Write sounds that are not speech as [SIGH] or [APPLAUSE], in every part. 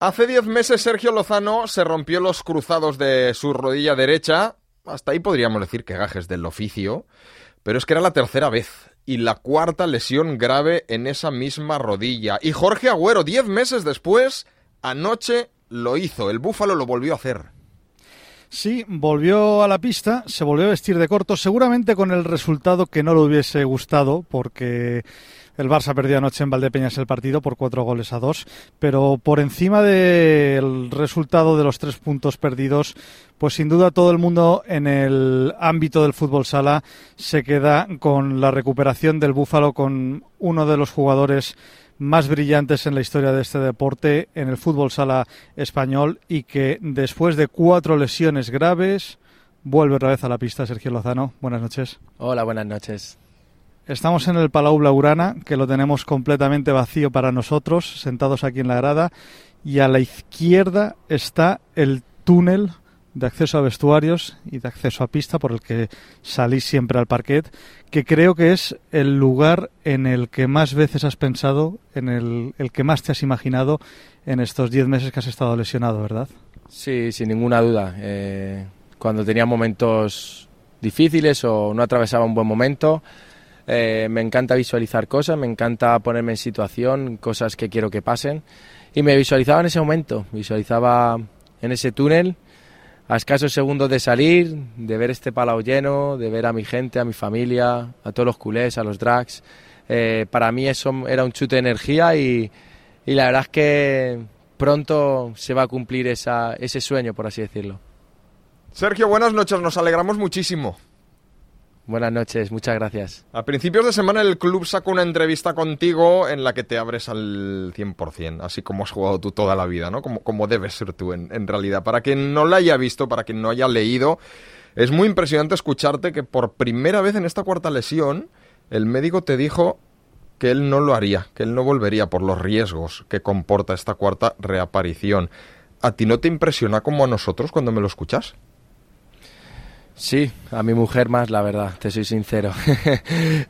Hace 10 meses Sergio Lozano se rompió los cruzados de su rodilla derecha. Hasta ahí podríamos decir que gajes del oficio. Pero es que era la tercera vez y la cuarta lesión grave en esa misma rodilla. Y Jorge Agüero, 10 meses después, anoche lo hizo. El Búfalo lo volvió a hacer. Sí, volvió a la pista, se volvió a vestir de corto, seguramente con el resultado que no le hubiese gustado, porque el Barça perdió anoche en Valdepeñas el partido por cuatro goles a dos, pero por encima del resultado de los tres puntos perdidos, pues sin duda todo el mundo en el ámbito del fútbol sala se queda con la recuperación del Búfalo, con uno de los jugadores más brillantes en la historia de este deporte en el fútbol sala español y que después de cuatro lesiones graves vuelve otra vez a la pista Sergio Lozano. Buenas noches. Hola, buenas noches. Estamos en el Palau Blaugrana, que lo tenemos completamente vacío para nosotros, sentados aquí en la grada, y a la izquierda está el túnel de acceso a vestuarios y de acceso a pista por el que salís siempre al parquet, que creo que es el lugar en el que más veces has pensado, en el, que más te has imaginado en estos diez meses que has estado lesionado, ¿verdad? Sí, sin ninguna duda. Eh, cuando tenía momentos difíciles o no atravesaba un buen momento, eh, me encanta visualizar cosas, me encanta ponerme en situación, cosas que quiero que pasen. Y me visualizaba en ese momento, visualizaba en ese túnel, a escasos segundos de salir, de ver este palau lleno, de ver a mi gente, a mi familia, a todos los culés, a los drags. Eh, para mí eso era un chute de energía y, la verdad es que pronto se va a cumplir ese sueño, por así decirlo. Sergio, buenas noches, nos alegramos muchísimo. Buenas noches, muchas gracias. A principios de semana el club sacó una entrevista contigo en la que te abres al 100%, así como has jugado tú toda la vida, ¿no? Como, como debes ser tú en, en realidad. Para quien no la haya visto, para quien no haya leído, es muy impresionante escucharte que por primera vez en esta cuarta lesión el médico te dijo que él no lo haría, que él no volvería por los riesgos que comporta esta cuarta reaparición. ¿A ti no te impresiona como a nosotros cuando me lo escuchas? Sí, a mi mujer más, la verdad, te soy sincero. [LAUGHS]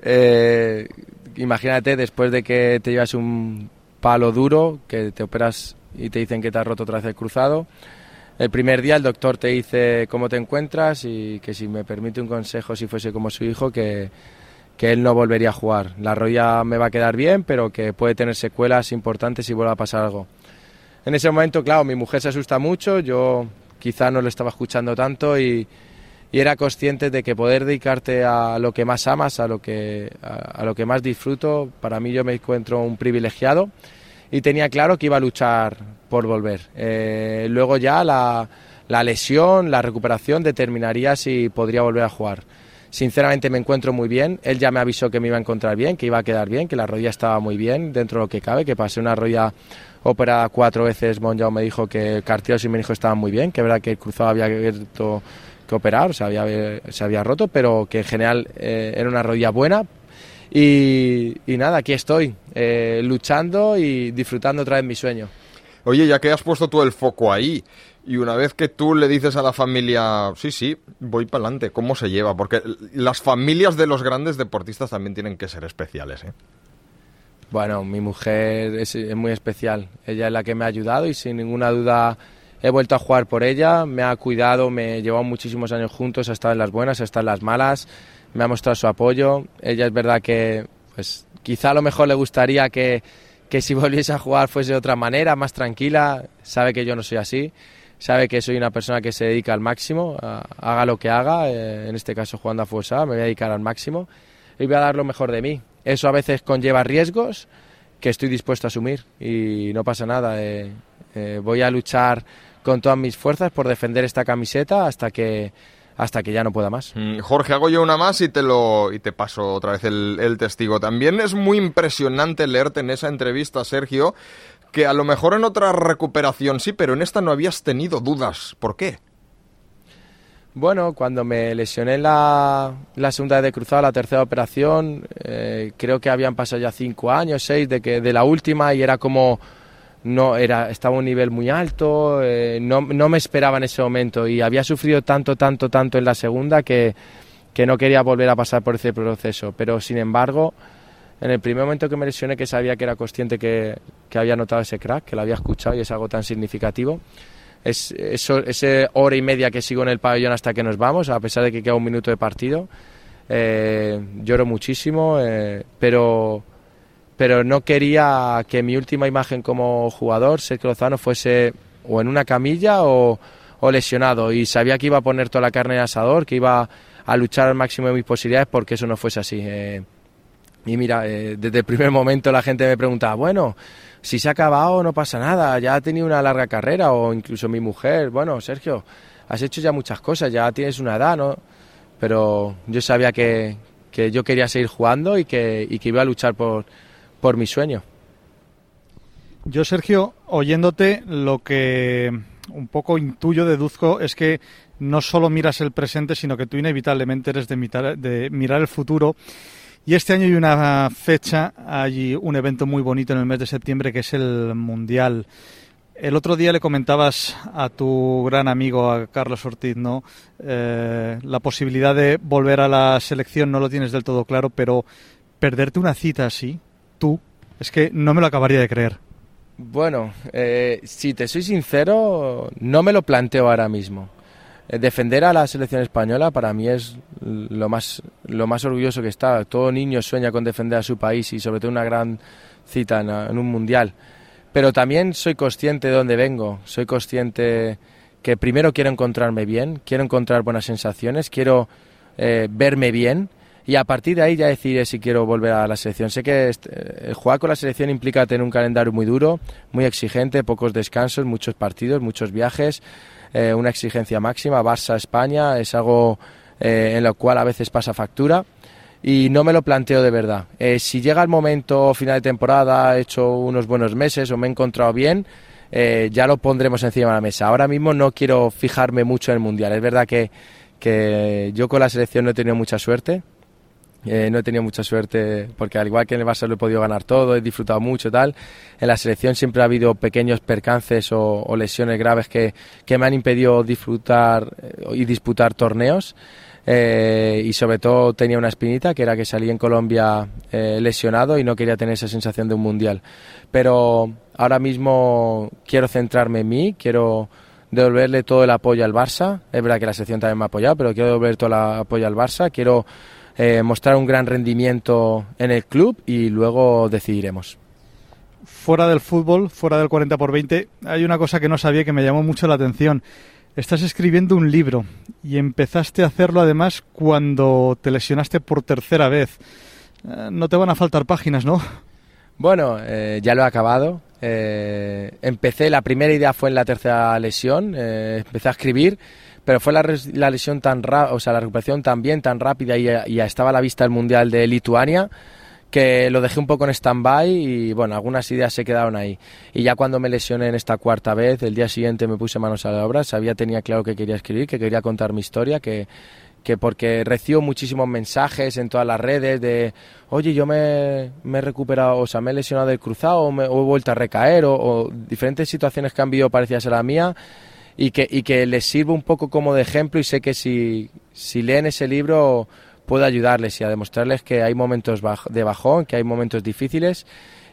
eh, imagínate, después de que te llevas un palo duro, que te operas y te dicen que te has roto otra vez el cruzado, el primer día el doctor te dice cómo te encuentras y que si me permite un consejo, si fuese como su hijo, que, que él no volvería a jugar. La rodilla me va a quedar bien, pero que puede tener secuelas importantes si vuelve a pasar algo. En ese momento, claro, mi mujer se asusta mucho, yo quizá no lo estaba escuchando tanto y y era consciente de que poder dedicarte a lo que más amas, a lo que, a, lo que más disfruto, para mí yo me encuentro un privilegiado y tenía claro que iba a luchar por volver. Eh, luego ya la, la, lesión, la recuperación determinaría si podría volver a jugar. Sinceramente me encuentro muy bien, él ya me avisó que me iba a encontrar bien, que iba a quedar bien, que la rodilla estaba muy bien dentro de lo que cabe, que pasé una rodilla operada cuatro veces, Monjao me dijo que el cartílago y me dijo estaban muy bien, que verdad que el cruzado había abierto que operar, se había, se había roto, pero que en general eh, era una rodilla buena. Y, y nada, aquí estoy, eh, luchando y disfrutando otra vez mi sueño. Oye, ya que has puesto tú el foco ahí, y una vez que tú le dices a la familia, sí, sí, voy para adelante, ¿cómo se lleva? Porque las familias de los grandes deportistas también tienen que ser especiales, ¿eh? Bueno, mi mujer es, es muy especial. Ella es la que me ha ayudado y sin ninguna duda he vuelto a jugar por ella, me ha cuidado, me llevado muchísimos años juntos, ha estado en las buenas, ha estado en las malas, me ha mostrado su apoyo. Ella es verdad que, pues, quizá a lo mejor le gustaría que, que si [LAUGHS] volviese a jugar fuese de otra manera, más tranquila. Sabe que yo no soy así, sabe que soy una persona que se dedica al máximo, a, haga lo que haga, eh, en este caso jugando a Fuesa, me voy a dedicar al máximo y voy a dar lo mejor de mí. Eso a veces conlleva riesgos que estoy dispuesto a asumir y no pasa nada. Eh, eh, voy a luchar con todas mis fuerzas por defender esta camiseta hasta que hasta que ya no pueda más. Jorge, hago yo una más y te lo y te paso otra vez el, el, testigo. También es muy impresionante leerte en esa entrevista, Sergio, que a lo mejor en otra recuperación sí, pero en esta no habías tenido dudas. ¿Por qué? Bueno, cuando me lesioné la, la segunda de cruzado, la tercera operación, eh, creo que habían pasado ya cinco años, seis de que de la última y era como no era estaba a un nivel muy alto, eh, no, no, me esperaba en ese momento y había sufrido tanto, tanto, tanto en la segunda que, que, no quería volver a pasar por ese proceso. Pero sin embargo, En el primer momento que me lesioné, que sabía que era consciente que, que había notado ese crack, que lo había escuchado y es algo tan significativo. Es eso, ese hora y media que sigo en el pabellón hasta que nos vamos, a pesar de que queda un minuto de partido. Eh, lloro muchísimo, eh, pero, pero no quería que mi última imagen como jugador, Sergio Lozano, fuese o en una camilla o, lesionado. Y sabía que iba a poner toda la carne en asador, que iba a luchar al máximo de mis posibilidades porque eso no fuese así. Eh, y mira, eh, desde el primer momento la gente me preguntaba, bueno, si se ha acabado no pasa nada, ya ha tenido una larga carrera o incluso mi mujer, bueno, Sergio, has hecho ya muchas cosas, ya tienes una edad, ¿no? Pero yo sabía que, que yo quería seguir jugando y que iba a luchar por, por mi sueño. Yo, Sergio, oyéndote, lo que un poco intuyo, deduzco, es que no solo miras el presente, sino que tú inevitablemente eres de, mirar, de mirar el futuro y este año hay una fecha, hay un evento muy bonito en el mes de septiembre que es el Mundial. El otro día le comentabas a tu gran amigo, a Carlos Ortiz, ¿no? Eh, la posibilidad de volver a la selección no lo tienes del todo claro, pero perderte una cita así, tú, es que no me lo acabaría de creer. Bueno, eh, si te soy sincero, no me lo planteo ahora mismo. Eh, defender a la selección española para mí es lo más, lo más orgulloso que está. Todo niño sueña con defender a su país y sobre todo una gran cita en, un mundial. Pero también soy consciente de dónde vengo, soy consciente que primero quiero encontrarme bien, quiero encontrar buenas sensaciones, quiero eh, verme bien y a partir de ahí ya decidiré si quiero volver a la selección. Sé que este, jugar con la selección implica tener un calendario muy duro, muy exigente, pocos descansos, muchos partidos, muchos viajes. Eh, una exigencia máxima. Barça-España es algo eh, en lo cual a veces pasa factura y no me lo planteo de verdad. Eh, si llega el momento final de temporada, he hecho unos buenos meses o me he encontrado bien, ya lo pondremos encima de la mesa. Ahora mismo no quiero fijarme mucho en el Mundial. Es verdad que, que yo con la selección no he tenido mucha suerte. Eh, no he tenido mucha suerte porque al igual que en el Barça lo he podido ganar todo, he disfrutado mucho tal. En la selección siempre ha habido pequeños percances o, lesiones graves que, me han impedido disfrutar eh, y disputar torneos. Eh, y sobre todo tenía una espinita que era que salí en Colombia lesionado y no quería tener esa sensación de un mundial. Pero ahora mismo quiero centrarme en mí, quiero devolverle todo el apoyo al Barça. Es verdad que la selección también me ha apoyado, pero quiero devolver todo el apoyo al Barça. Quiero eh, mostrar un gran rendimiento en el club y luego decidiremos. Fuera del fútbol, fuera del 40 por 20, hay una cosa que no sabía que me llamó mucho la atención. Estás escribiendo un libro y empezaste a hacerlo además cuando te lesionaste por tercera vez. Eh, no te van a faltar páginas, ¿no? Bueno, eh, ya lo he acabado. empecé, la primera idea fue en la tercera lesión. empecé a escribir pero fue la, la lesión tan o sea, la recuperación tan bien, tan rápida y ya, estaba a la vista el Mundial de Lituania que lo dejé un poco en stand-by y bueno, algunas ideas se quedaron ahí. Y ya cuando me lesioné en esta cuarta vez, el día siguiente me puse manos a la obra, sabía, tenía claro que quería escribir, que quería contar mi historia, que, que porque recibo muchísimos mensajes en todas las redes de, oye, yo me, me he recuperado, o sea, me he lesionado del cruzado o, me, he vuelto a recaer, o, o diferentes situaciones que han vivido parecidas a la mía y que, y que les sirva un poco como de ejemplo y sé que si, si leen ese libro puedo ayudarles y a demostrarles que hay momentos de bajón, que hay momentos difíciles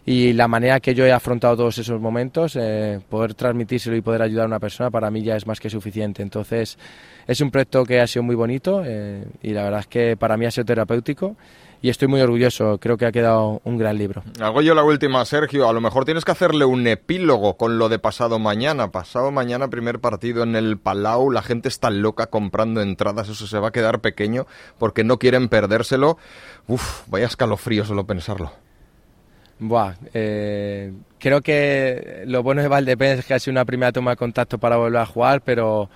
y la manera que yo he afrontado todos esos momentos, eh, poder transmitírselo y poder ayudar a una persona para mí ya es más que suficiente. Entonces es un proyecto que ha sido muy bonito eh, y la verdad es que para mí ha sido terapéutico y estoy muy orgulloso. Creo que ha quedado un gran libro. Hago yo la última, Sergio. A lo mejor tienes que hacerle un epílogo con lo de pasado mañana. Pasado mañana, primer partido en el Palau. La gente está loca comprando entradas. Eso se va a quedar pequeño porque no quieren perdérselo. Uf, vaya escalofrío solo pensarlo. Buah, eh, creo que lo bueno de Valdepens es que ha sido una primera toma de contacto para volver a jugar, pero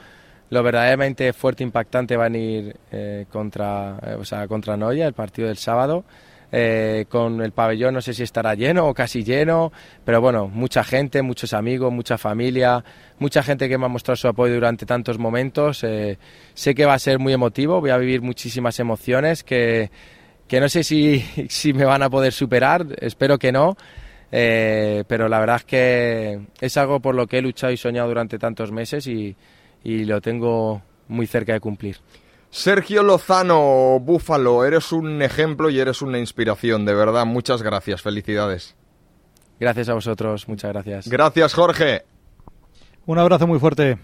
lo verdaderamente fuerte, impactante va a ir eh, contra, eh, o sea, contra Noya, el partido del sábado. Eh, con el pabellón no sé si estará lleno o casi lleno, pero bueno, mucha gente, muchos amigos, mucha familia, mucha gente que me ha mostrado su apoyo durante tantos momentos. sé que va a ser muy emotivo, voy a vivir muchísimas emociones que, que no sé si, [LAUGHS] si me van a poder superar, espero que no. pero la verdad es que es algo por lo que he luchado y soñado durante tantos meses y, y lo tengo muy cerca de cumplir. Sergio Lozano, Búfalo, eres un ejemplo y eres una inspiración, de verdad. Muchas gracias, felicidades. Gracias a vosotros, muchas gracias. Gracias, Jorge. Un abrazo muy fuerte.